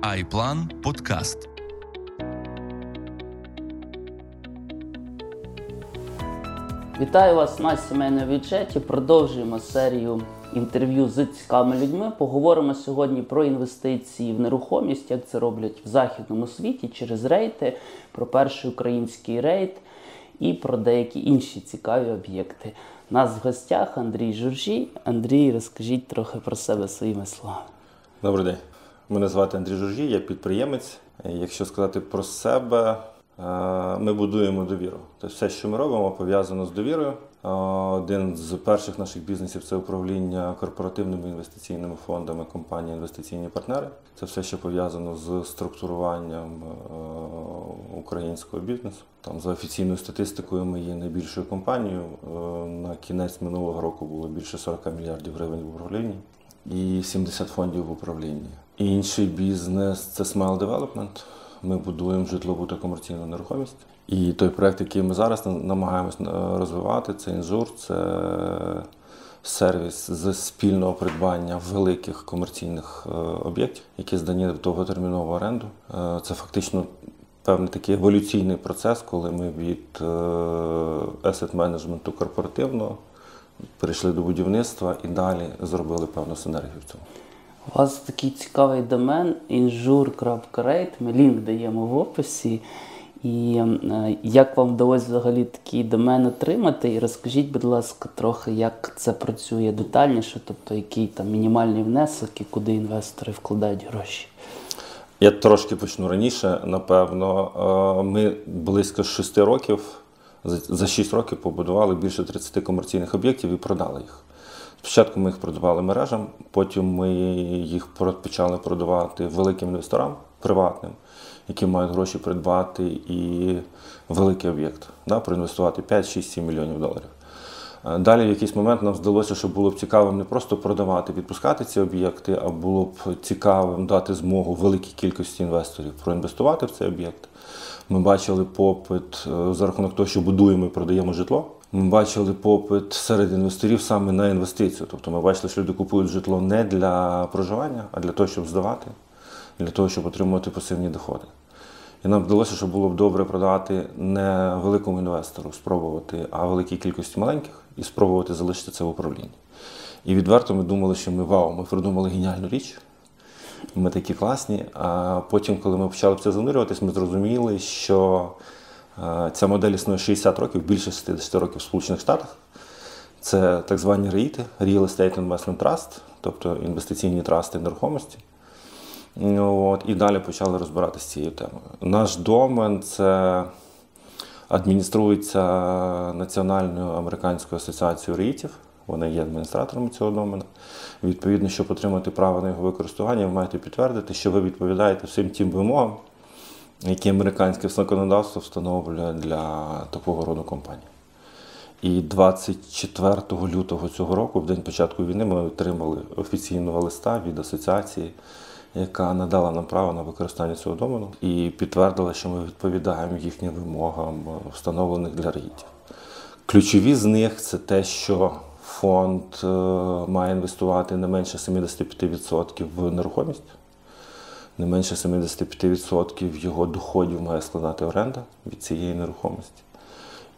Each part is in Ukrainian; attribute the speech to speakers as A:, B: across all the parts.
A: Айплан Подкаст.
B: Вітаю вас на сімейному бюджеті. Продовжуємо серію інтерв'ю з цікавими людьми. Поговоримо сьогодні про інвестиції в нерухомість, як це роблять в західному світі через рейти, про перший український рейд і про деякі інші цікаві об'єкти. У Нас в гостях Андрій Журжій. Андрій, розкажіть трохи про себе своїми словами.
C: Добрий день. Мене звати Андрій Жужі, я підприємець. Якщо сказати про себе, е, ми будуємо довіру. Тобто все, що ми робимо, пов'язано з довірою. Е, Один з перших наших бізнесів це управління корпоративними інвестиційними фондами компанії інвестиційні партнери. Це все, що пов'язано з структуруванням е, українського бізнесу. Там за офіційною статистикою ми є найбільшою компанією. Е, На кінець минулого року було більше 40 мільярдів гривень в управлінні і 70 фондів в управлінні. Інший бізнес це Smile Development. Ми будуємо житлову та комерційну нерухомість. І той проект, який ми зараз на- намагаємось е, розвивати, це інжур, це сервіс з спільного придбання великих комерційних е, об'єктів, які здані в довготермінову оренду. Е, Це фактично певний такий еволюційний процес, коли ми від asset менеджменту корпоративного перейшли до будівництва і далі зробили певну синергію в цьому.
B: У вас такий цікавий домен injure.rate, Ми лінк даємо в описі. І е, як вам вдалося взагалі такий домен отримати? І розкажіть, будь ласка, трохи, як це працює детальніше, тобто який там мінімальний внесок і куди інвестори вкладають гроші.
C: Я трошки почну раніше. Напевно, Е, ми близько 6 років, за 6 років побудували більше 30 комерційних об'єктів і продали їх. Спочатку ми їх продавали мережам, потім ми їх почали продавати великим інвесторам, приватним, які мають гроші придбати і великий об'єкт, да, проінвестувати 5, 6, 7 мільйонів доларів. Е, Далі в якийсь момент нам здалося, що було б цікавим не просто продавати, відпускати ці об'єкти, а було б цікавим дати змогу великій кількості інвесторів проінвестувати в цей об'єкт. Ми бачили попит е, за рахунок того, що будуємо і продаємо житло. Ми бачили попит серед інвесторів саме на інвестицію. Тобто ми бачили, що люди купують житло не для проживання, а для того, щоб здавати, для того, щоб отримувати пасивні доходи. І нам вдалося, що було б добре продати не великому інвестору, спробувати, а великій кількості маленьких і спробувати залишити це в управлінні. І відверто ми думали, що ми вау, ми придумали геніальну річ. Ми такі класні. А потім, коли ми почали це занурюватись, ми зрозуміли, що ця модель існує 60 років, більше 60 років в Сполучених Штатах. Це так звані РЕІТи, Real Estate Investment Trust, тобто інвестиційні трасти нерухомості. От, і далі почали розбиратися з цією темою. Наш домен це адмініструється Національною американською асоціацією РЕІТів. Вони є адміністраторами цього домена. Відповідно, щоб отримати право на його використання, ви маєте підтвердити, що ви відповідаєте всім тим вимогам, які американське законодавство встановлює для такого роду компаній. І 24 лютого цього року, в день початку війни, ми отримали офіційного листа від асоціації, яка надала нам право на використання цього домену і підтвердила, що ми відповідаємо їхнім вимогам, встановлених для РЕІТів. Ключові з них це те, що фонд е, має інвестувати не менше 75% в нерухомість, не менше 75% його доходів має складати оренда від цієї нерухомості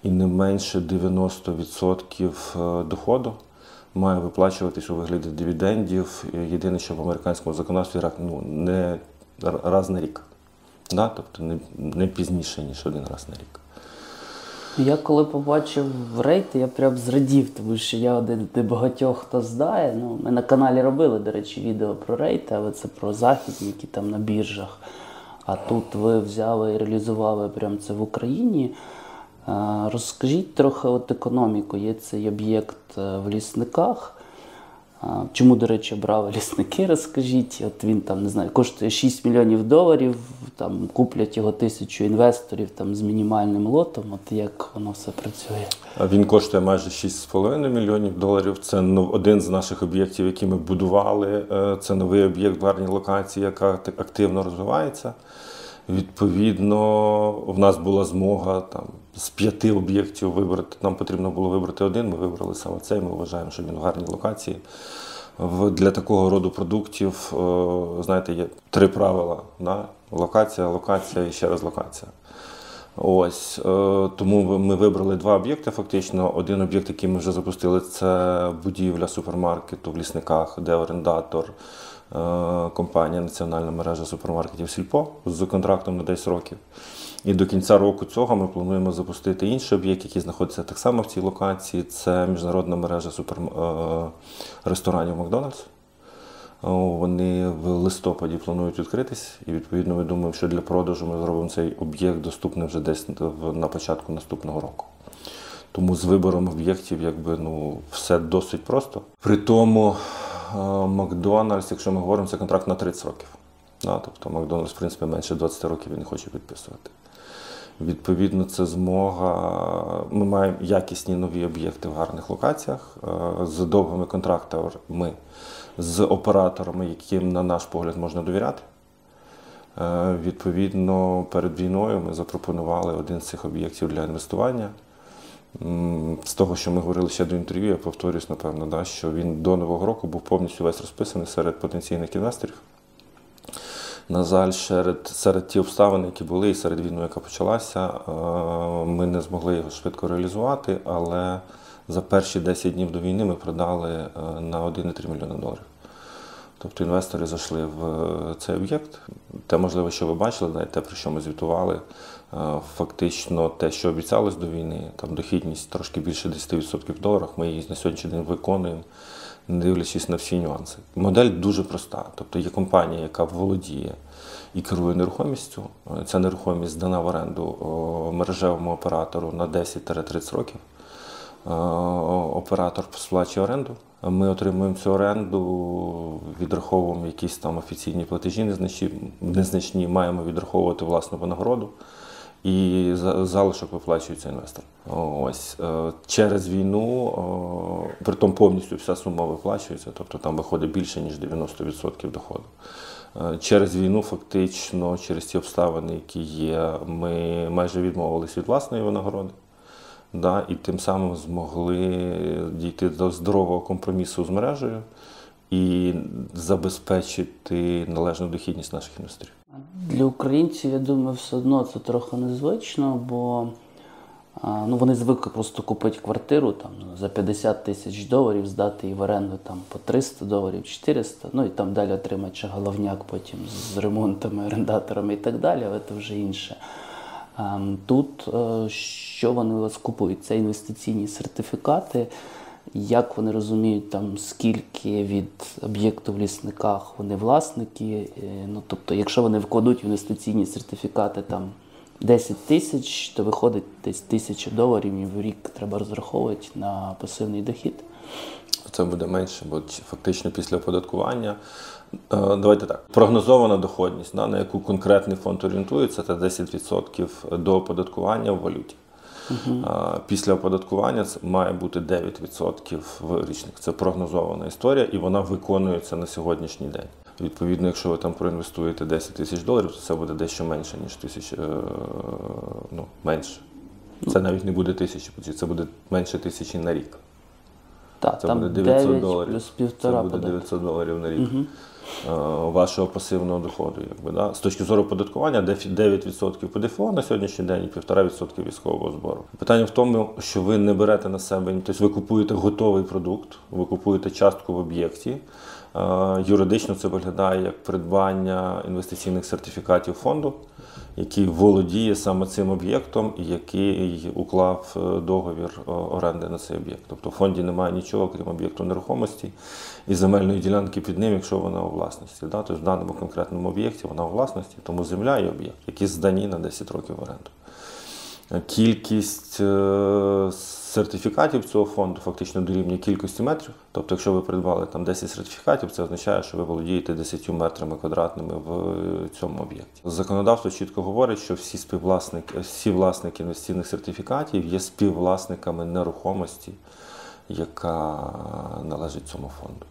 C: і не менше 90% доходу має виплачуватись у вигляді дивідендів. Єдине, що в американському законодавстві ну, не раз на рік. Да? Тобто не пізніше, ніж один раз на рік.
B: Я коли побачив рейти, я прям зрадів, тому що я один з небагатьох, хто знає. Ну, ми на каналі робили, до речі, відео про рейти, але це про західні, які там на біржах. А тут ви взяли і реалізували прям це в Україні. Розкажіть трохи от економіку. Є цей об'єкт е, в лісниках. Чому, до речі, брали лісники, розкажіть. От він там не знаю, коштує 6 мільйонів доларів, там куплять його тисячу інвесторів там з мінімальним лотом. От як воно все працює?
C: Він коштує майже 6,5 мільйонів доларів. Це ну, один з наших об'єктів, які ми будували. Е, Це новий об'єкт в гарній локації, яка активно розвивається. Відповідно, в нас була змога там з п'яти об'єктів вибрати. Нам потрібно було вибрати один. Ми вибрали саме цей. Ми вважаємо, що він в гарній локації. Для такого роду продуктів, е, знаєте, є три правила: да? локація, локація і ще раз локація. Ось е, тому ми вибрали два об'єкти. Фактично, один об'єкт, який ми вже запустили, це будівля супермаркету в лісниках, де орендатор компанія Національна мережа супермаркетів Сільпо з контрактом на 10 років. І до кінця року цього ми плануємо запустити інший об'єкт, який знаходиться так само в цій локації. Це міжнародна мережа супер... е, ресторанів Макдональдс. Вони в листопаді планують відкритись, і відповідно ми думаємо, що для продажу ми зробимо цей об'єкт доступним вже десь на початку наступного року. Тому з вибором об'єктів якби, ну, все досить просто. При тому е, Макдональдс, якщо ми говоримо, це контракт на 30 років. Да, тобто Макдональдс, в принципі, менше 20 років він хоче підписувати. Відповідно, це змога. Ми маємо якісні нові об'єкти в гарних локаціях е, з довгими контрактами, з операторами, яким, на наш погляд, можна довіряти. Е, Відповідно, перед війною ми запропонували один з цих об'єктів для інвестування. З того, що ми говорили ще до інтерв'ю, я повторюсь, напевно, да, що він до Нового року був повністю весь розписаний серед потенційних інвесторів. На жаль, серед, серед ті обставини, які були, і серед війни, яка почалася, е, ми не змогли його швидко реалізувати, але за перші 10 днів до війни ми продали е, на 1,3 мільйона доларів. Тобто інвестори зайшли в е, цей об'єкт. Те, можливо, що ви бачили, навіть те, про що ми звітували, фактично те, що обіцялось до війни, там дохідність трошки більше 10% в доларах, ми її на сьогоднішній день виконуємо, не дивлячись на всі нюанси. Модель дуже проста. Тобто є компанія, яка володіє і керує нерухомістю. Е, Ця нерухомість здана в оренду мережевому оператору на 10-30 років. Е, Оператор сплачує оренду. Ми отримуємо цю оренду, відраховуємо якісь там офіційні платежі незначні, незначні маємо відраховувати власну винагороду. І за- залишок виплачується інвестор. Ось е, через війну, при притом повністю вся сума виплачується, тобто там виходить більше ніж 90% доходу. Е, Через війну, фактично, через ті обставини, які є, ми майже відмовились від власної винагороди. Да, і тим самим змогли дійти до здорового компромісу з мережею і забезпечити належну дохідність наших інвесторів.
B: Для українців, я думаю, все одно це трохи незвично, бо ну, вони звикли просто купити квартиру там, ну, за 50 тисяч доларів, здати її в оренду там, по 300 доларів, 400, ну і там далі отримати ще головняк потім з ремонтами, орендаторами і так далі, але це вже інше. Тут е, що вони у вас купують? Це інвестиційні сертифікати. Як вони розуміють, там скільки від об'єкту в лісниках вони власники? Е, Ну тобто, якщо вони вкладуть в інвестиційні сертифікати там 10 тисяч, то виходить десь тисяча доларів і в рік треба розраховувати на пасивний дохід.
C: Це буде менше, бо фактично після оподаткування. е, Давайте так. Прогнозована доходність, на яку конкретний фонд орієнтується, це 10% до оподаткування в валюті. Після оподаткування це має бути 9% в річних. Це прогнозована історія, і вона виконується на сьогоднішній день. Відповідно, якщо ви там проінвестуєте 10 тисяч доларів, то це буде дещо менше, ніж тисяч, е, ну, менше. Це навіть не буде тисячі, це буде менше тисячі на рік.
B: Так,
C: Це
B: там
C: буде 900
B: 9
C: доларів.
B: плюс
C: Це буде 900 доларів на рік е, вашого пасивного доходу. Якби, да? З точки зору фі- 9% ПДФО на сьогоднішній день і 1,5% військового збору. Питання в тому, що ви не берете на себе, тобто ви купуєте готовий продукт, ви купуєте частку в об'єкті. Е, Юридично це виглядає як придбання інвестиційних сертифікатів фонду, який володіє саме цим об'єктом і який уклав е, договір е, оренди на цей об'єкт. Тобто в фонді немає нічого, крім об'єкту нерухомості і земельної ділянки під ним, якщо вона у власності. Да? Тобто в даному конкретному об'єкті вона у власності, тому земля і об'єкт, які здані на 10 років в оренду. Кількість е, сертифікатів цього фонду фактично дорівнює кількості метрів. Тобто, якщо ви придбали там 10 сертифікатів, це означає, що ви володієте 10 метрами квадратними в цьому об'єкті. Законодавство чітко говорить, що всі співвласники, всі власники інвестиційних сертифікатів є співвласниками нерухомості, яка належить цьому фонду.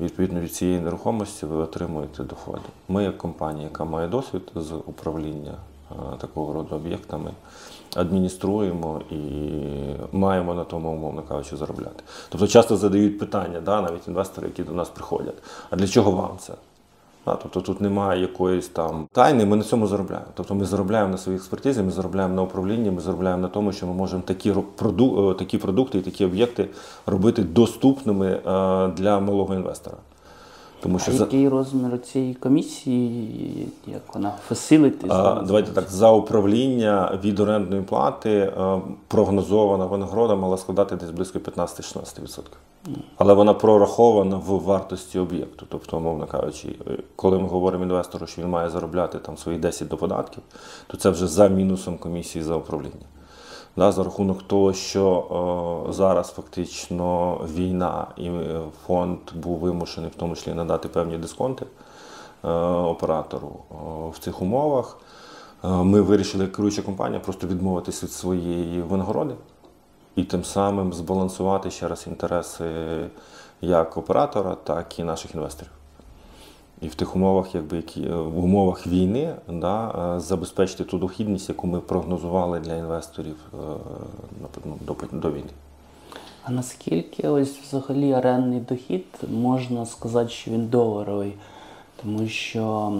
C: Відповідно від цієї нерухомості ви отримуєте доходи. Ми, як компанія, яка має досвід з управління е, такого роду об'єктами, адмініструємо і маємо на тому, умовно кажучи, заробляти. Тобто часто задають питання, да, навіть інвестори, які до нас приходять, а для чого вам це? Да, тобто тут немає якоїсь там тайни, ми на цьому заробляємо. Тобто ми заробляємо на своїй експертизі, ми заробляємо на управлінні, ми заробляємо на тому, що ми можемо такі, ро- проду- е, такі продукти і такі об'єкти робити доступними е, для малого інвестора. Тому
B: А
C: за,
B: який розмір цієї комісії, як вона фасилити?
C: давайте так, за управління від орендної плати е, прогнозована винагорода мала складати десь близько 15-16%. Але вона прорахована в вартості об'єкту. Тобто, умовно кажучи, е, коли ми говоримо інвестору, що він має заробляти там свої 10 до податків, то це вже за мінусом комісії за управління. Да, за рахунок того, що е, зараз фактично війна і фонд був вимушений в тому числі надати певні дисконти е, оператору е, в цих умовах. Е, Ми вирішили, як керуюча компанія, просто відмовитись від своєї винагороди і тим самим збалансувати ще раз інтереси як оператора, так і наших інвесторів. І в тих умовах, якби які е, в умовах війни, да, е, забезпечити ту дохідність, яку ми прогнозували для інвесторів е, напевно, до, до війни.
B: А наскільки ось взагалі орендний дохід можна сказати, що він доларовий? Тому що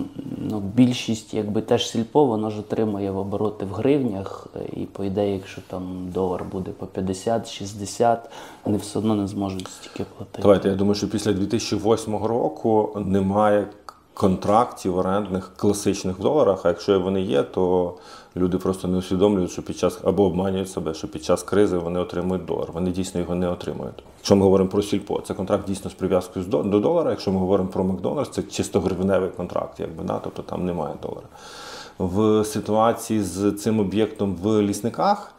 B: ну, більшість, якби теж сільпо, воно ж отримує в обороти в гривнях, і по ідеї, якщо там долар буде по 50-60, вони все одно не зможуть стільки платити.
C: Давайте, я думаю, що після 2008 року немає контрактів орендних класичних в доларах. А якщо вони є, то люди просто не усвідомлюють, що під час або обманюють себе, що під час кризи вони отримують долар. Вони дійсно його не отримують. Якщо ми говоримо про сільпо, це контракт дійсно з прив'язкою до- до долара. Якщо ми говоримо про Макдональдс, це чисто гривневий контракт, якби да, тобто там немає долара. В ситуації з цим об'єктом в лісниках.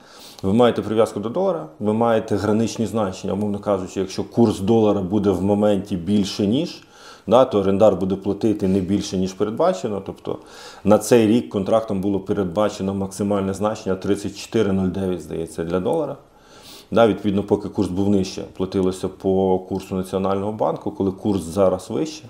C: Ви маєте прив'язку до долара, ви маєте граничні значення, умовно кажучи, якщо курс долара буде в моменті більше, ніж, да, то орендар буде платити не більше, ніж передбачено. Тобто на цей рік контрактом було передбачено максимальне значення 34,09, здається, для долара. Да, відповідно, поки курс був нижче, платилося по курсу Національного банку, коли курс зараз вище,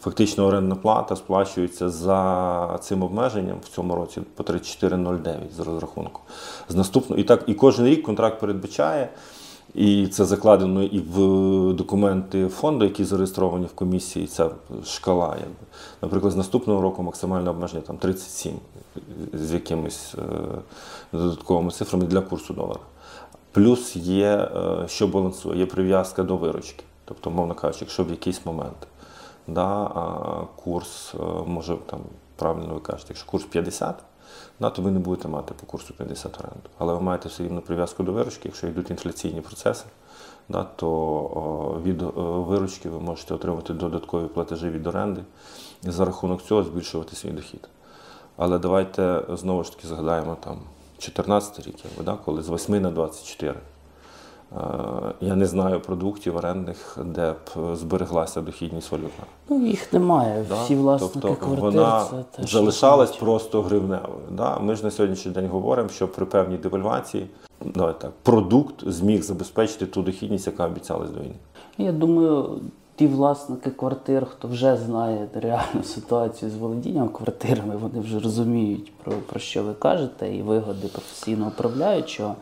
C: фактично орендна плата сплачується за цим обмеженням в цьому році по 34,09 з розрахунку. З наступного, і, так, і кожен рік контракт передбачає, і це закладено і в документи фонду, які зареєстровані в комісії, ця шкала. Якби. Наприклад, з наступного року максимальне обмеження там 37 з якимись е, додатковими цифрами для курсу долара. Плюс є, е, що балансує, є прив'язка до виручки. Тобто, мовно кажучи, якщо в якийсь момент да, курс е, може там, правильно ви кажете, якщо курс 50, да, то ви не будете мати по курсу 50 оренду. Але ви маєте все рівно прив'язку до виручки, якщо йдуть інфляційні процеси, да, то о, від о, виручки ви можете отримати додаткові платежі від оренди і за рахунок цього збільшувати свій дохід. Але давайте знову ж таки згадаємо там 14 рік, да, коли з 8 на 24. Е, Я не знаю продуктів орендних, де б збереглася дохідність валютна.
B: Ну, їх немає.
C: Да?
B: Всі власники
C: тобто
B: квартир
C: вона
B: це теж
C: залишалась
B: не
C: просто гривневою. Да? Ми ж на сьогоднішній день говоримо, що при певній девальвації давайте так, продукт зміг забезпечити ту дохідність, яка обіцялась до війни.
B: Я думаю, ті власники квартир, хто вже знає реальну ситуацію з володінням квартирами, вони вже розуміють про, про що ви кажете, і вигоди професійно управляючого.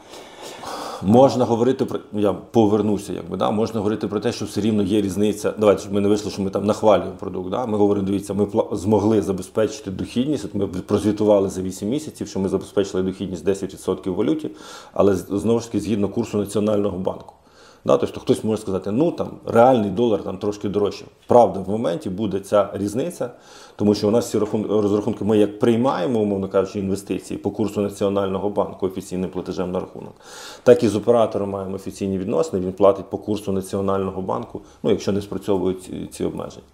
C: Можна говорити про я повернуся, якби да можна говорити про те, що все рівно є різниця. Давайте щоб ми не вийшло, що ми там нахвалюємо продукт. Да? Ми говоримо, дивіться, ми змогли забезпечити дохідність. От ми прозвітували за 8 місяців, що ми забезпечили дохідність 10% в валюті, але знову ж таки згідно курсу Національного банку. Да, тобто хтось може сказати, ну там реальний долар там трошки дорожче. Правда, в моменті буде ця різниця, тому що у нас всі розрахунки, ми як приймаємо, умовно кажучи, інвестиції по курсу Національного банку офіційним платежем на рахунок, так і з оператором маємо офіційні відносини. Він платить по курсу Національного банку, ну якщо не спрацьовують ці, ці обмеження.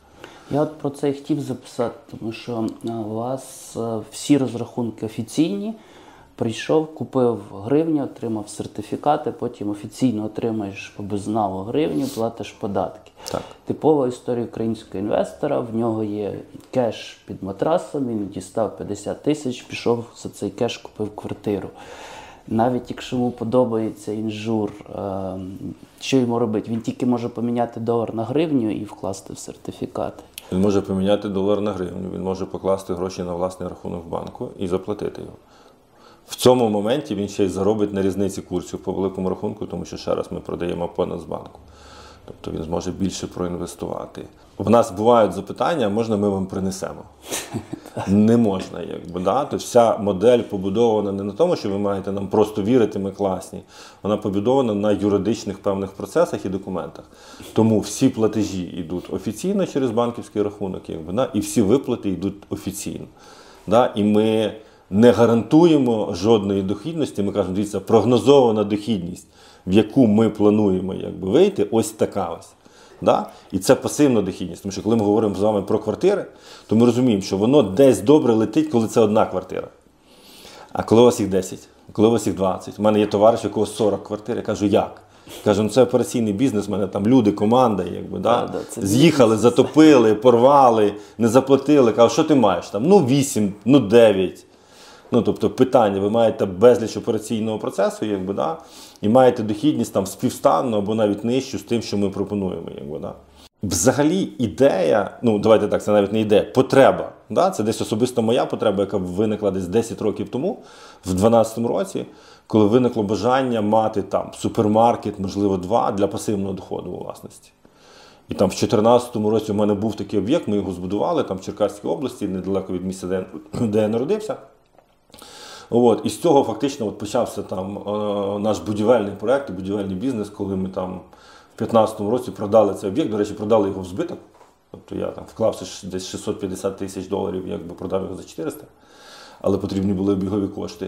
B: Я от про це і хотів записати, тому що е, у вас е, всі розрахунки офіційні. Прийшов, купив гривню, отримав сертифікати, потім офіційно отримаєш безналу гривню, платиш податки.
C: Так.
B: Типова історія українського інвестора. В нього є кеш під матрасом, він дістав 50 тисяч, пішов за цей кеш, купив квартиру. Навіть якщо йому подобається інжур, е, що йому робити? Він тільки може поміняти долар на гривню і вкласти в сертифікати.
C: Він може поміняти долар на гривню, він може покласти гроші на власний рахунок в банку і заплатити його. В цьому моменті він ще й заробить на різниці курсів по великому рахунку, тому що ще раз ми продаємо по Нацбанку. Тобто він зможе більше проінвестувати. В нас бувають запитання, можна ми вам принесемо? Не можна, якби да. Тобто вся модель побудована не на тому, що ви маєте нам просто вірити, ми класні. Вона побудована на юридичних певних процесах і документах. Тому всі платежі йдуть офіційно через банківський рахунок, якби да, і всі виплати йдуть офіційно. Да? І ми не гарантуємо жодної дохідності. Ми кажемо, дивіться, прогнозована дохідність, в яку ми плануємо якби, вийти, ось така ось. Да? І це пасивна дохідність. Тому що коли ми говоримо з вами про квартири, то ми розуміємо, що воно десь добре летить, коли це одна квартира. А коли у вас їх 10, коли у вас їх 20. У мене є товариш, у якого 40 квартир, я кажу, як? Кажу, ну це операційний бізнес, у мене там люди, команда, якби, да?
B: Да, да,
C: з'їхали, затопили, порвали, не заплатили. Кажу, що ти маєш там? Ну 8, ну 9. Ну, тобто питання, ви маєте безліч операційного процесу, якби, да? і маєте дохідність там співстанну або навіть нижчу з тим, що ми пропонуємо. Якби, да? Взагалі, ідея, ну давайте так, це навіть не ідея, потреба. Да? Це десь особисто моя потреба, яка виникла десь 10 років тому, в 2012 році, коли виникло бажання мати там супермаркет, можливо, два для пасивного доходу у власності. І там в 2014 році у мене був такий об'єкт, ми його збудували там в Черкаській області, недалеко від місця, де, я народився. От, і з цього фактично от почався там е, наш будівельний проект, будівельний бізнес, коли ми там в 2015 році продали цей об'єкт. До речі, продали його в збиток. Тобто я там вклався десь 650 тисяч доларів, якби продав його за 400, але потрібні були обігові кошти,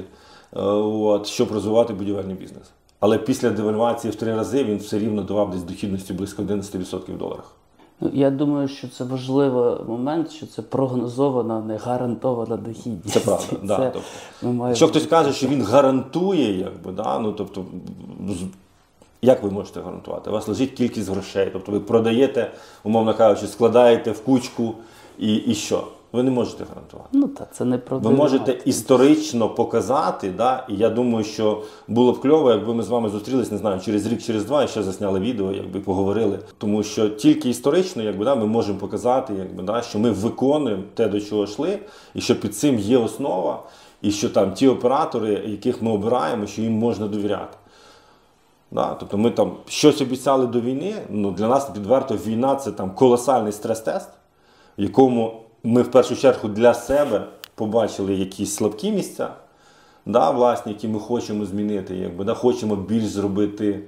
C: е, от, щоб розвивати будівельний бізнес. Але після девальвації в три рази він все рівно давав десь дохідності близько 11% в доларах.
B: Ну, я думаю, що це важливий момент, що це прогнозована, не гарантована дохідність.
C: Це правда.
B: Це
C: Да, тобто,
B: ми маємо...
C: Якщо хтось каже, що він гарантує, якби, да, ну, тобто, як ви можете гарантувати? У вас лежить кількість грошей, тобто ви продаєте, умовно кажучи, складаєте в кучку і, і що? Ви не можете гарантувати.
B: Ну так, це не про
C: Ви можете історично показати, да, і я думаю, що було б кльово, якби ми з вами зустрілись, не знаю, через рік, через два і ще засняли відео, якби поговорили. Тому що тільки історично, якби да, ми можемо показати, якби да, що ми виконуємо те, до чого йшли, і що під цим є основа, і що там ті оператори, яких ми обираємо, що їм можна довіряти. Да? Тобто ми там щось обіцяли до війни. Ну, для нас відверто війна це там колосальний стрес-тест, в якому ми в першу чергу для себе побачили якісь слабкі місця, да, власні, які ми хочемо змінити, якби, да, хочемо більш зробити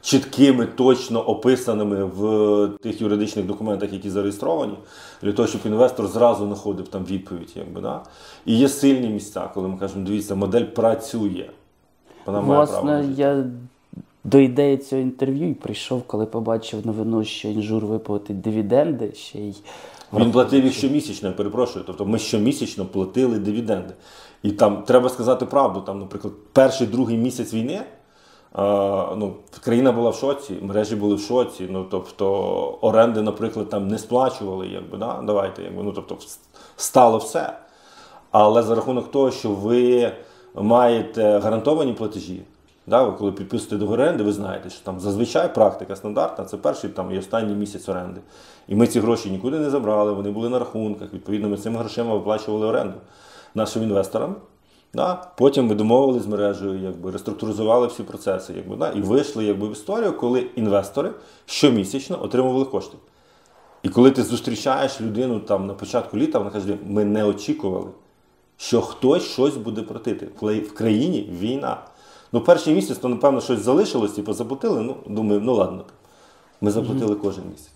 C: чіткими, точно описаними в тих юридичних документах, які зареєстровані, для того, щоб інвестор зразу знаходив там відповідь. Якби, да. І є сильні місця, коли ми кажемо, дивіться, модель працює. Вона має право.
B: я до ідеї цього інтерв'ю і прийшов, коли побачив новину, що інжур виплатить дивіденди, ще й
C: Він платив їх щомісячно, я перепрошую. Тобто ми щомісячно платили дивіденди. І там треба сказати правду. Там, наприклад, перший другий місяць війни. а, ну, країна була в шоці, мережі були в шоці. Ну, тобто, оренди, наприклад, там не сплачували, якби, да? давайте, якби, ну, тобто, стало все. Але за рахунок того, що ви маєте гарантовані платежі, да, ви коли підписуєте договір оренди, ви знаєте, що там зазвичай практика стандартна це перший там, і останній місяць оренди. І ми ці гроші нікуди не забрали, вони були на рахунках. Відповідно, ми цими грошима виплачували оренду нашим інвесторам. Да? Потім ми домовилися з мережею, якби, реструктуризували всі процеси якби, да? і вийшли якби, в історію, коли інвестори щомісячно отримували кошти. І коли ти зустрічаєш людину там на початку літа, вона каже, ми не очікували, що хтось щось буде платити. В країні війна. Ну, перший місяць, то, напевно, щось залишилось, типу, заплатили. Ну, думаю, ну ладно. Ми заплатили кожен місяць.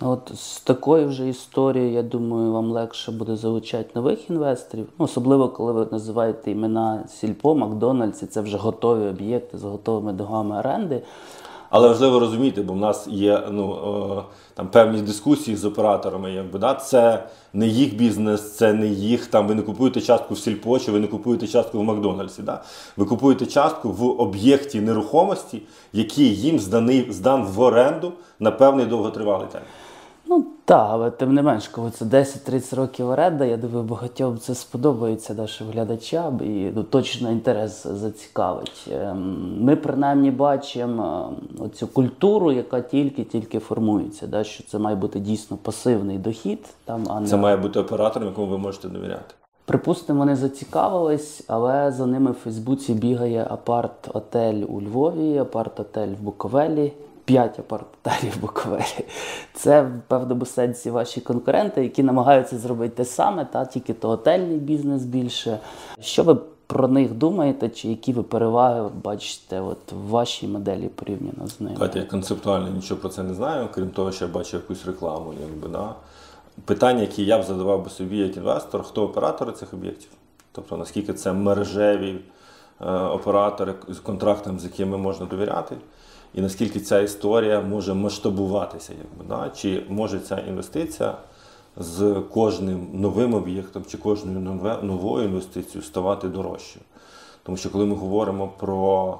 B: Ну, От з такою вже історією, я думаю, вам легше буде залучати нових інвесторів. Ну, особливо, коли ви називаєте імена Сільпо, Макдональдс, і це вже готові об'єкти з готовими договорами оренди.
C: Але важливо розуміти, бо в нас є ну, е, там певні дискусії з операторами. Якби, да? Це не їх бізнес, це не їх. Там, ви не купуєте частку в Сільпо, чи ви не купуєте частку в Макдональдсі. Да? Ви купуєте частку в об'єкті нерухомості, який їм зданий, здан в оренду на певний довготривалий термін.
B: Ну так, але тим не менш, коли це 10-30 років оренда, я думаю, багатьом це сподобається нашим глядачам і ну, точно інтерес зацікавить. Ем, Ми принаймні бачимо е, оцю культуру, яка тільки-тільки формується, да, що це має бути дійсно пасивний дохід, там, а не
C: Це має бути оператором, якому ви можете довіряти.
B: Припустимо, вони зацікавились, але за ними в Фейсбуці бігає апарт-отель у Львові, апарт-отель в Буковелі, п'ять апарт-отелів Буковелі. Це в певному сенсі ваші конкуренти, які намагаються зробити те саме, та тільки то готельний бізнес більше. Що ви про них думаєте, чи які ви переваги бачите от в вашій моделі порівняно з ними?
C: Давайте я концептуально нічого про це не знаю, крім того, що я бачу якусь рекламу. Якби, да. Питання, які я б задавав би собі як інвестор, хто оператори цих об'єктів? Тобто наскільки це мережеві е, оператори з контрактами, з якими можна довіряти, і наскільки ця історія може масштабуватися, якби, да? чи може ця інвестиція з кожним новим об'єктом чи кожною новою інвестицією ставати дорожчою. Тому що коли ми говоримо про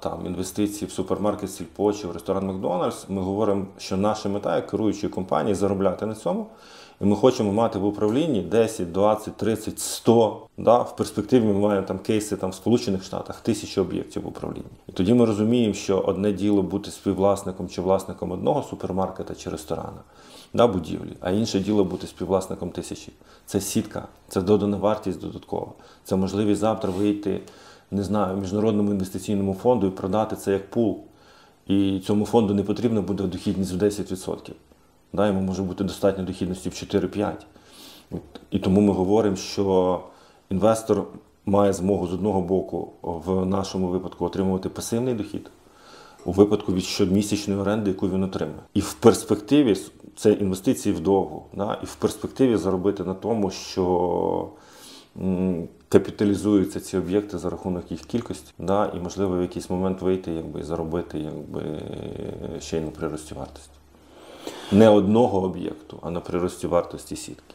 C: там, інвестиції в супермаркет Сільпо чи в ресторан Макдональдс, ми говоримо, що наша мета як керуючої компанії заробляти на цьому. І ми хочемо мати в управлінні 10, 20, 30, 100. Да? В перспективі ми маємо там кейси там, в Сполучених Штатах, тисячі об'єктів в управлінні. І тоді ми розуміємо, що одне діло бути співвласником чи власником одного супермаркета чи ресторана, да, будівлі, а інше діло бути співвласником тисячі. Це сітка, це додана вартість додаткова. Це можливість завтра вийти, не знаю, міжнародному інвестиційному фонду і продати це як пул. І цьому фонду не потрібна буде дохідність в 10%. Да, йому може бути достатньо дохідності в 4-5. І тому ми говоримо, що інвестор має змогу з одного боку в нашому випадку отримувати пасивний дохід у випадку від щомісячної оренди, яку він отримує. І в перспективі це інвестиції вдовгу, да, і в перспективі заробити на тому, що капіталізуються ці об'єкти за рахунок їх кількості, да, і можливо в якийсь момент вийти якби, і заробити якби, ще й на прирості вартості. Не одного об'єкту, а на прирості вартості сітки.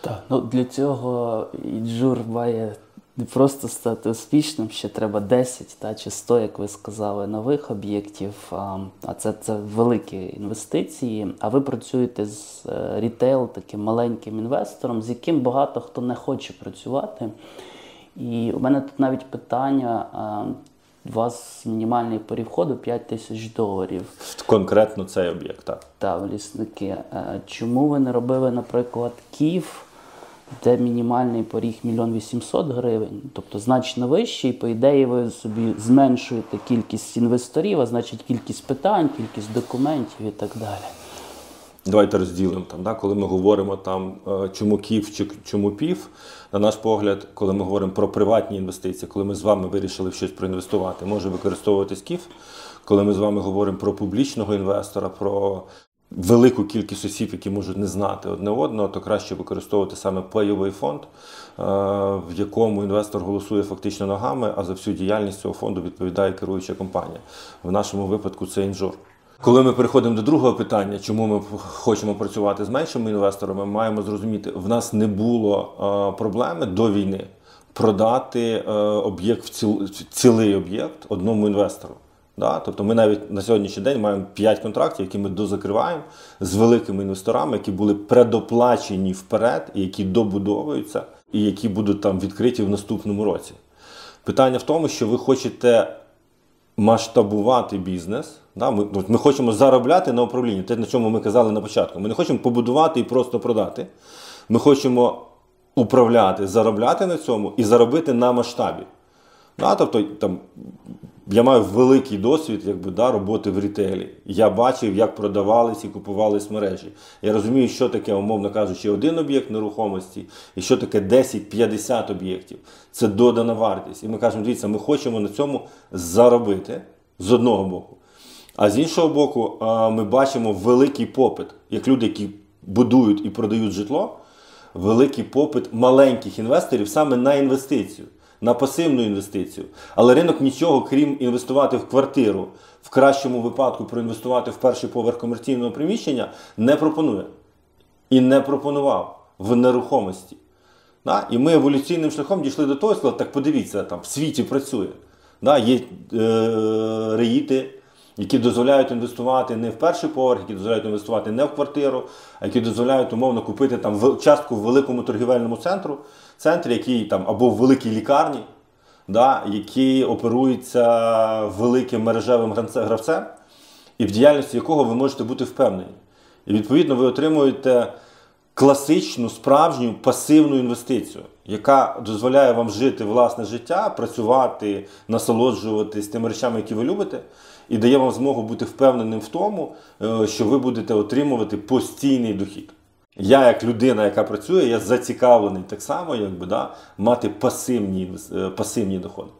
B: Так, ну для цього Іджур має не просто стати успішним, ще треба 10 та, чи 100, як ви сказали, нових об'єктів. А, а це, це великі інвестиції. А ви працюєте з е, рітейл, таким маленьким інвестором, з яким багато хто не хоче працювати. І у мене тут навіть питання. У вас мінімальний поріг входу 5 тисяч доларів.
C: Конкретно цей об'єкт, так.
B: Та, в лісники. Е, Чому ви не робили, наприклад, Київ, де мінімальний поріг 1 800 гривень, тобто значно вищий, по ідеї ви собі зменшуєте кількість інвесторів, а значить кількість питань, кількість документів і так далі.
C: Давайте розділимо там, да, коли ми говоримо там, е, чому Київ чи чому пів, на наш погляд, коли ми говоримо про приватні інвестиції, коли ми з вами вирішили в щось проінвестувати, може використовуватись Київ. Коли ми з вами говоримо про публічного інвестора, про велику кількість осіб, які можуть не знати одне одного, то краще використовувати саме пайовий фонд, е, в якому інвестор голосує фактично ногами, а за всю діяльність цього фонду відповідає керуюча компанія. В нашому випадку це інжур. Коли ми переходимо до другого питання, чому ми хочемо працювати з меншими інвесторами, ми маємо зрозуміти, в нас не було е, проблеми до війни продати е, об'єкт ціл, цілий об'єкт одному інвестору. Да? Тобто ми навіть на сьогоднішній день маємо 5 контрактів, які ми дозакриваємо з великими інвесторами, які були предоплачені вперед, і які добудовуються, і які будуть там відкриті в наступному році. Питання в тому, що ви хочете масштабувати бізнес. Да? Ми, ми хочемо заробляти на управлінні, те, на чому ми казали на початку. Ми не хочемо побудувати і просто продати. Ми хочемо управляти, заробляти на цьому і заробити на масштабі. Да? Тобто, там, я маю великий досвід якби, да, роботи в рітейлі. Я бачив, як продавались і купувались мережі. Я розумію, що таке, умовно кажучи, один об'єкт нерухомості і що таке 10-50 об'єктів. Це додана вартість. І ми кажемо, дивіться, ми хочемо на цьому заробити з одного боку. А з іншого боку, ми бачимо великий попит, як люди, які будують і продають житло, великий попит маленьких інвесторів саме на інвестицію, на пасивну інвестицію. Але ринок нічого, крім інвестувати в квартиру, в кращому випадку проінвестувати в перший поверх комерційного приміщення, не пропонує. І не пропонував в нерухомості. Да? І ми еволюційним шляхом дійшли до того, сказали, так подивіться, там в світі працює. Да? Є е, реїти, які дозволяють інвестувати не в перший поверх, які дозволяють інвестувати не в квартиру, а які дозволяють умовно купити там частку в великому торгівельному центру, центрі, який там або в великій лікарні, да, які оперуються великим мережевим гравцем, і в діяльності якого ви можете бути впевнені. І відповідно ви отримуєте класичну, справжню пасивну інвестицію, яка дозволяє вам жити власне життя, працювати, насолоджуватись тими речами, які ви любите, і дає вам змогу бути впевненим в тому, е, що ви будете отримувати постійний дохід. Я, як людина, яка працює, я зацікавлений так само, якби да, мати пасивні, е, пасивні доходи.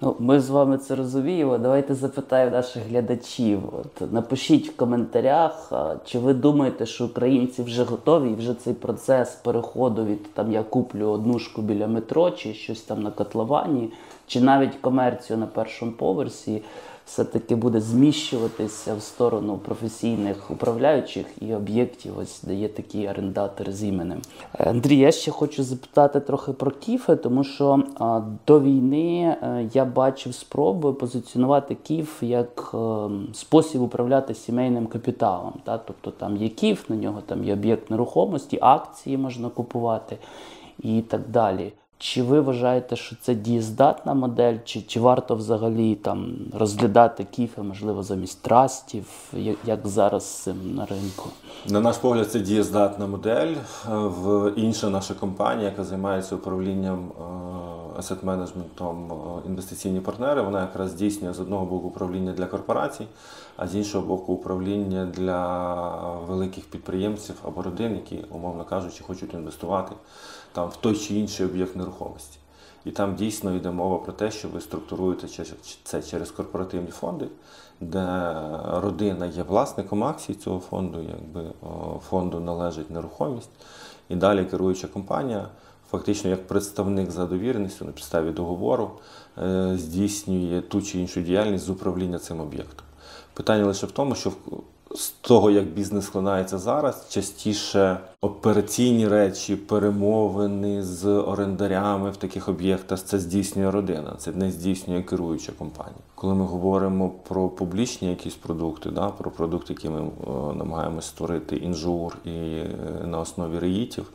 B: Ну, ми з вами це розуміємо. Давайте запитаємо наших глядачів. От напишіть в коментарях, чи ви думаєте, що українці вже готові, і вже цей процес переходу від там я куплю однушку біля метро, чи щось там на котловані, чи навіть комерцію на першому поверсі все-таки буде зміщуватися в сторону професійних управляючих і об'єктів, ось де є такі орендатори з іменем. Е, Андрій, я ще хочу запитати трохи про кіфи, тому що до війни е, я бачив спроби позиціонувати кіф як е, спосіб управляти сімейним капіталом. Та? Тобто там є кіф, на нього там є об'єкт нерухомості, акції можна купувати і так далі. Чи ви вважаєте, що це дієздатна модель, чи, чи варто взагалі там розглядати кіфи, можливо, замість трастів, як, зараз з цим на ринку?
C: На наш погляд, це дієздатна модель. Е, В інша наша компанія, яка займається управлінням асет менеджментом інвестиційні партнери, вона якраз здійснює з одного боку управління для корпорацій, а з іншого боку управління для великих підприємців або родин, які, умовно кажучи, хочуть інвестувати там в той чи інший об'єкт нерухомості. І там дійсно йде мова про те, що ви структуруєте це через корпоративні фонди, де родина є власником акцій цього фонду, якби фонду належить нерухомість, і далі керуюча компанія, фактично як представник за довіреністю на підставі договору, е, здійснює ту чи іншу діяльність з управління цим об'єктом. Питання лише в тому, що з того, як бізнес складається зараз, частіше операційні речі, перемовини з орендарями в таких об'єктах це здійснює родина, це не здійснює керуюча компанія. Коли ми говоримо про публічні якісь продукти, да, про продукти, які ми о, намагаємося створити інжур і е, на основі реїтів,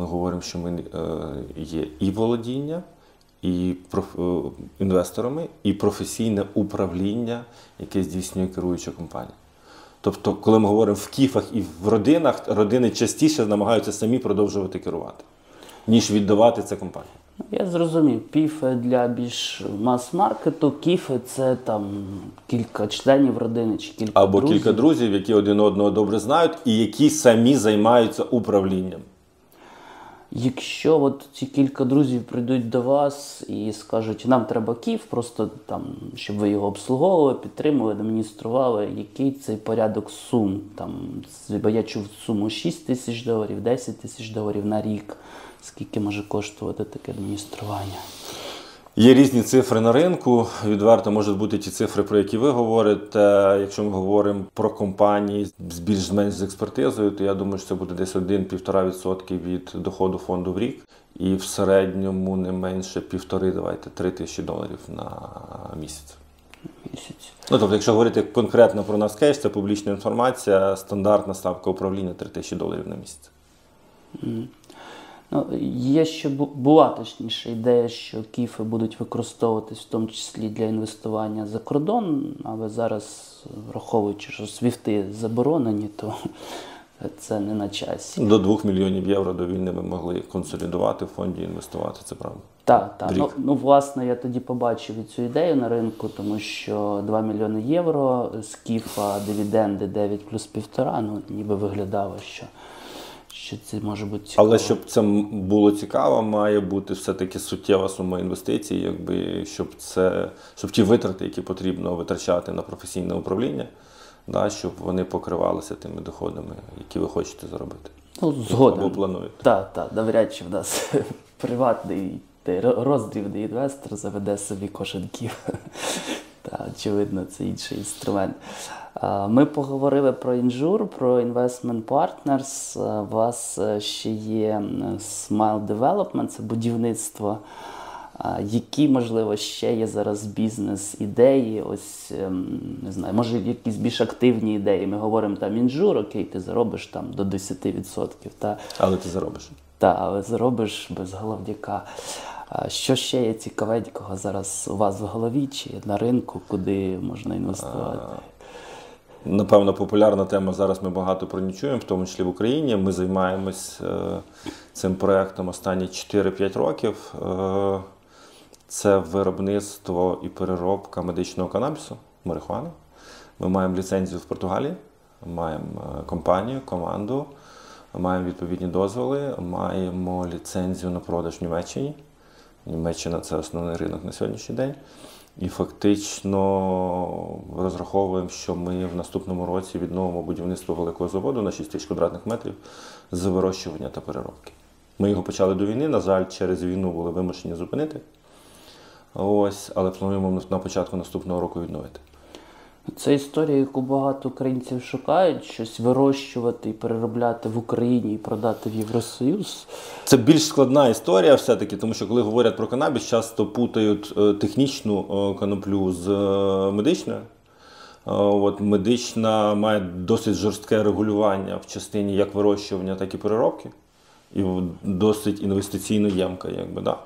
C: ми говоримо, що ми е, є і володіння. І інвесторами, і професійне управління, яке здійснює керуюча компанія. Тобто, коли ми говоримо в кіфах і в родинах, родини частіше намагаються самі продовжувати керувати, ніж віддавати це компанії.
B: Я зрозумів, піфи для більш мас-маркету, кіфи це там кілька членів родини чи кілька
C: або
B: друзів.
C: кілька друзів, які один одного добре знають, і які самі займаються управлінням.
B: Якщо от ці кілька друзів прийдуть до вас і скажуть, нам треба кіф, просто там, щоб ви його обслуговували, підтримували, адміністрували, який цей порядок сум? Там, я чув суму 6 тисяч доларів, 10 тисяч доларів на рік. Скільки може коштувати таке адміністрування?
C: Є різні цифри на ринку. Відверто можуть бути ті цифри, про які ви говорите. Якщо ми говоримо про компанії з більш-менш з експертизою, то я думаю, що це буде десь 1-1,5% від доходу фонду в рік. І в середньому не менше півтори, давайте, три тисячі доларів на місяць.
B: Місяць.
C: Ну, тобто, якщо говорити конкретно про нас кейс, це публічна інформація, стандартна ставка управління 3 тисячі доларів на місяць.
B: Ну, Є ще була точніше ідея, що кіфи будуть використовуватись в тому числі для інвестування за кордон, але зараз, враховуючи, що свіфти заборонені, то це не на часі.
C: До 2 мільйонів євро до війни ми могли консолідувати в фонді інвестувати, це правда.
B: Так, так. Ну, ну, власне, я тоді побачив цю ідею на ринку, тому що 2 мільйони євро з кіфа, дивіденди 9 плюс 1,5, ну ніби виглядало, що що це може бути цікаво.
C: Але щоб це було цікаво, має бути все-таки суттєва сума інвестицій, якби щоб це щоб ті витрати, які потрібно витрачати на професійне управління, да, щоб вони покривалися тими доходами, які ви хочете заробити.
B: Ну, згодом.
C: Або плануєте.
B: Так, так, навряд чи в нас приватний роздрібний інвестор заведе собі кошенків. Та, очевидно, це інший інструмент. Ми поговорили про інжур, про Investment Partners. У вас е, ще є Smile Development, це будівництво. Які, можливо, ще є зараз бізнес-ідеї? Ось ем, не знаю, може якісь більш активні ідеї. Ми говоримо там інжур, окей, ти заробиш там до 10%. Та,
C: але ти заробиш.
B: Так, але заробиш без головдяка. Що ще є цікавенького зараз у вас в голові чи на ринку, куди можна інвестувати?
C: Напевно, популярна тема. Зараз ми багато про нього чуємо, в тому числі в Україні. Ми займаємось е, цим проєктом останні 4-5 років. Е, Це виробництво і переробка медичного канабісу, марихуани. Ми маємо ліцензію в Португалії, маємо е, компанію, команду, маємо відповідні дозволи, маємо ліцензію на продаж в Німеччині. Німеччина це основний ринок на сьогоднішній день. І фактично розраховуємо, що ми в наступному році відновимо будівництво великого заводу на 6 тисяч квадратних метрів з вирощування та переробки. Ми його почали до війни, на жаль, через війну були вимушені зупинити. Ось, але плануємо на початку наступного року відновити.
B: Це історія, яку багато українців шукають, щось вирощувати і переробляти в Україні і продати в Євросоюз.
C: Це більш складна історія, все-таки, тому що коли говорять про канабіс, часто путають е, технічну е, коноплю з е, медичною. От, медична має досить жорстке регулювання в частині як вирощування, так і переробки. І досить інвестиційно ємка, якби, да.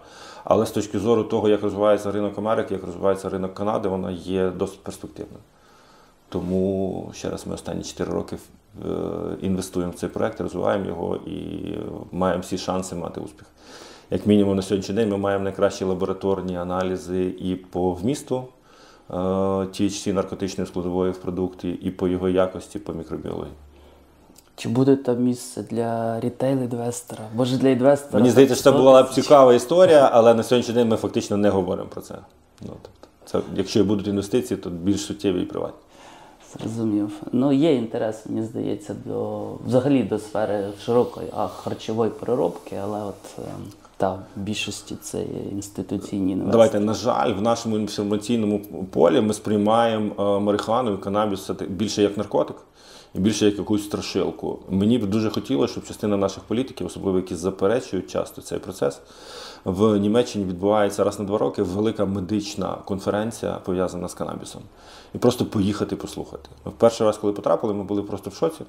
C: Але з точки зору того, як розвивається ринок Америки, як розвивається ринок Канади, вона є досить перспективною. Тому ще раз ми останні 4 роки е, інвестуємо в цей проект, розвиваємо його і маємо всі шанси мати успіх. Як мінімум на сьогоднішній день ми маємо найкращі лабораторні аналізи і по вмісту е, THC наркотичної складової в продукті, і по його якості, по мікробіології.
B: Чи буде там місце для рітейл-інвестора? Може для інвестора?
C: Мені здається, що це була б цікава історія, але на сьогоднішній день ми фактично не говоримо про це. Ну, тобто, це якщо будуть інвестиції, то більш суттєві і приватні.
B: Зрозумів. Ну, є інтерес, мені здається, до взагалі до сфери широкої а, харчової переробки, але от е, та в більшості це інституційні інвестори.
C: Давайте, на жаль, в нашому інформаційному полі ми сприймаємо е, марихуану і канабіс більше як наркотик і більше як якусь страшилку. Мені б дуже хотілося, щоб частина наших політиків, особливо які заперечують часто цей процес, в Німеччині відбувається раз на два роки велика медична конференція пов'язана з канабісом. І просто поїхати послухати. Ми в перший раз, коли потрапили, ми були просто в шоці.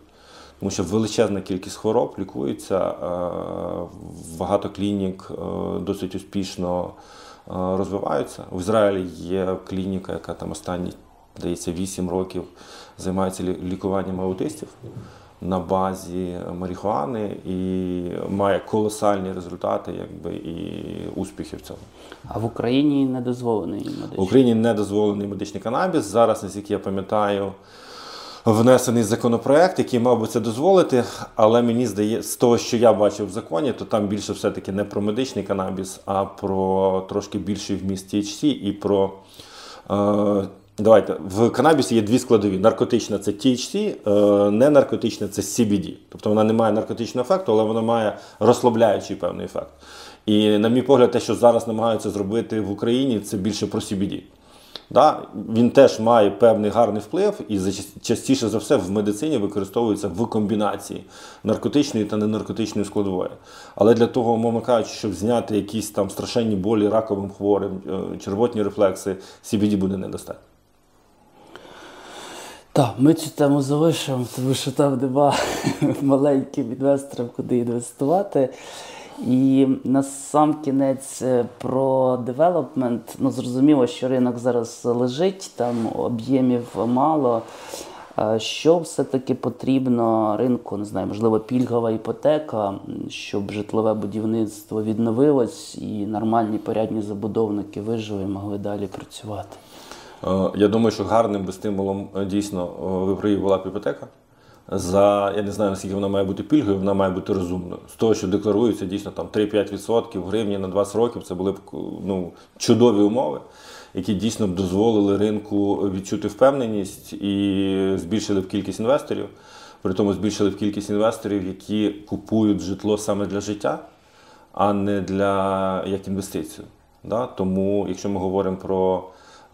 C: Тому що величезна кількість хвороб лікується, е, багато клінік е, досить успішно е, розвиваються. В Ізраїлі є клініка, яка там останні, здається, 8 років займається лікуванням аутистів на базі марихуани і має колосальні результати якби, і успіхи в цьому.
B: А в Україні не дозволений медичний.
C: В Україні не дозволений медичний канабіс. Зараз, наскільки я пам'ятаю, внесений законопроект, який мав би це дозволити. Але мені здається, з того, що я бачив в законі, то там більше все-таки не про медичний канабіс, а про трошки більший вміст THC і про. Давайте в канабісі є дві складові: наркотична це THC, е, не наркотична це CBD. Тобто вона не має наркотичного ефекту, але вона має розслабляючий певний ефект. І, на мій погляд, те, що зараз намагаються зробити в Україні, це більше про CBD. Да? Він теж має певний гарний вплив, і частіше за все в медицині використовується в комбінації наркотичної та ненаркотичної складової. Але для того, умовно кажучи, щоб зняти якісь там страшенні болі раковим хворим, е, червотні рефлекси, CBD буде недостатньо.
B: Так, ми цю тему залишимо, тому що там нема маленьким інвесторам, куди інвестувати. І на сам кінець е, про девелопмент. Ну, зрозуміло, що ринок зараз лежить, там об'ємів мало. Що все-таки потрібно ринку, не знаю, можливо, пільгова іпотека, щоб житлове будівництво відновилось і нормальні порядні забудовники вижили і могли далі працювати.
C: Е, Я думаю, що гарним би стимулом е, дійсно е, виборів була іпотека. За я не знаю, наскільки вона має бути пільгою, вона має бути розумною. З того, що декларується дійсно там 3-5% в гривні на 20 років, це були б ну, чудові умови, які дійсно б дозволили ринку відчути впевненість і збільшили б кількість інвесторів. При тому збільшили б кількість інвесторів, які купують житло саме для життя, а не для як інвестицію. Да? Тому, якщо ми говоримо про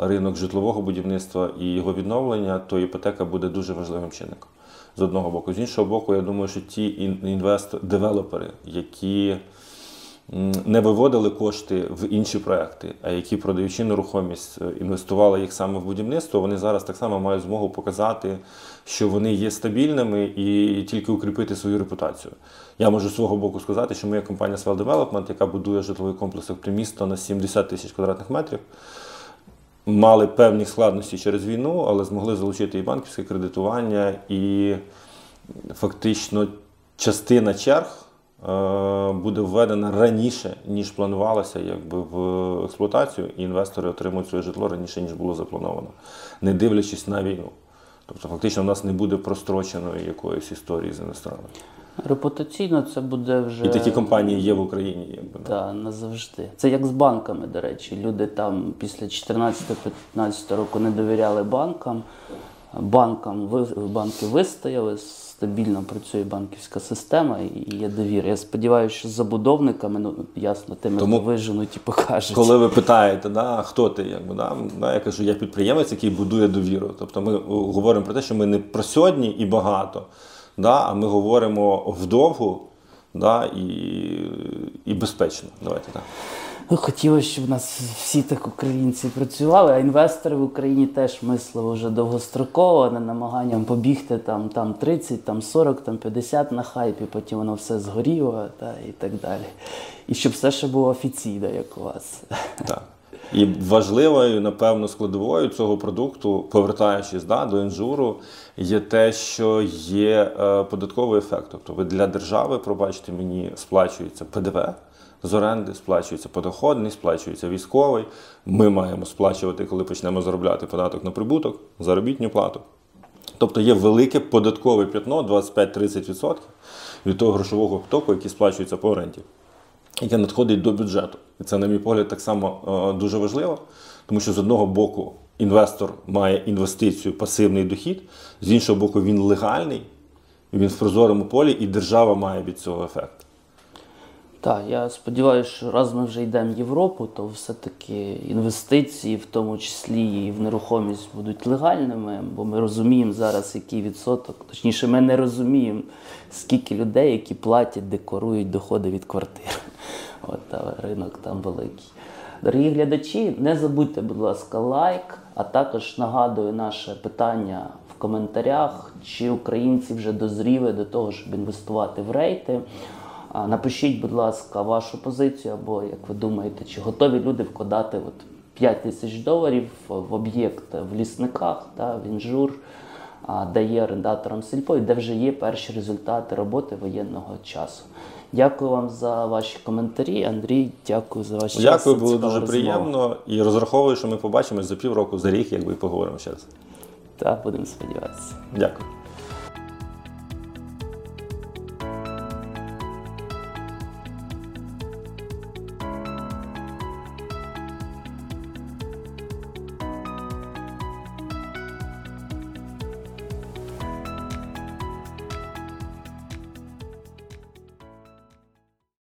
C: ринок житлового будівництва і його відновлення, то іпотека буде дуже важливим чинником з одного боку. З іншого боку, я думаю, що ті інвестори, девелопери, які не виводили кошти в інші проекти, а які продаючи нерухомість, е, інвестували їх саме в будівництво, вони зараз так само мають змогу показати, що вони є стабільними і тільки укріпити свою репутацію. Я можу з свого боку сказати, що моя компанія Swell Development, яка будує житловий комплекс «Оптимісто» на 70 тисяч квадратних метрів, мали певні складності через війну, але змогли залучити і банківське кредитування, і фактично частина черг е, буде введена раніше, ніж планувалося якби, в експлуатацію, і інвестори отримують своє житло раніше, ніж було заплановано, не дивлячись на війну. Тобто, фактично, у нас не буде простроченої якоїсь історії з інвесторами.
B: Репутаційно це буде вже
C: І такі компанії є в Україні. Якби.
B: Так, назавжди. Це як з банками, до речі. Люди там після 14-15 року не довіряли банкам. Банкам ви- банки вистояли, стабільно працює банківська система і є довіра. Я сподіваюся, що з забудовниками, ну ясно, тими,
C: Тому-
B: виженуть і покажуть.
C: Коли ви питаєте, да, хто ти, якби, да, да, я кажу, я підприємець, який будує довіру. Тобто ми говоримо про те, що ми не про сьогодні і багато, да, а ми говоримо вдовгу да, і, і безпечно. Давайте так.
B: Хотілося, щоб нас всі так українці працювали, а інвестори в Україні теж мислили вже довгостроково, не намаганням побігти там, там 30, там 40, там 50 на хайпі, потім воно все згоріло та, і так далі. І щоб все ще було офіційно, як у вас.
C: Так. І важливою, напевно, складовою цього продукту, повертаючись да, до інжуру, є те, що є е, податковий ефект. Тобто ви для держави, пробачте мені, сплачується ПДВ з оренди, сплачується подоходний, сплачується військовий. Ми маємо сплачувати, коли почнемо заробляти податок на прибуток, заробітну плату. Тобто є велике податкове п'ятно 25-30% від того грошового потоку, який сплачується по оренді яке надходить до бюджету. І це, на мій погляд, так само е, дуже важливо, тому що з одного боку інвестор має інвестицію, пасивний дохід, з іншого боку, він легальний, він в прозорому полі, і держава має від цього ефект.
B: Так, я сподіваюся, що раз ми вже йдемо в Європу, то все-таки інвестиції, в тому числі і в нерухомість, будуть легальними, бо ми розуміємо зараз, який відсоток. Точніше, ми не розуміємо, скільки людей, які платять, декорують доходи від квартир. От та ринок там великий. Дорогі глядачі, не забудьте, будь ласка, лайк, а також нагадую наше питання в коментарях, чи українці вже дозріли до того, щоб інвестувати в рейти. Напишіть, будь ласка, вашу позицію, або як ви думаєте, чи готові люди вкладати от 5 тисяч доларів в об'єкт в лісниках та в інжур, а, де є орендатором сільпо, і де вже є перші результати роботи воєнного часу. Дякую вам за ваші коментарі. Андрій, дякую за ваші
C: Дякую, було дуже приємно і розраховую, що ми побачимось за півроку, за рік, якби і поговоримо ще раз.
B: Так, будемо сподіватися.
C: Дякую.